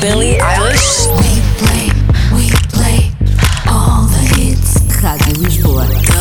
Billie Eilish. We play, we play all the hits. Rádio Lisboa.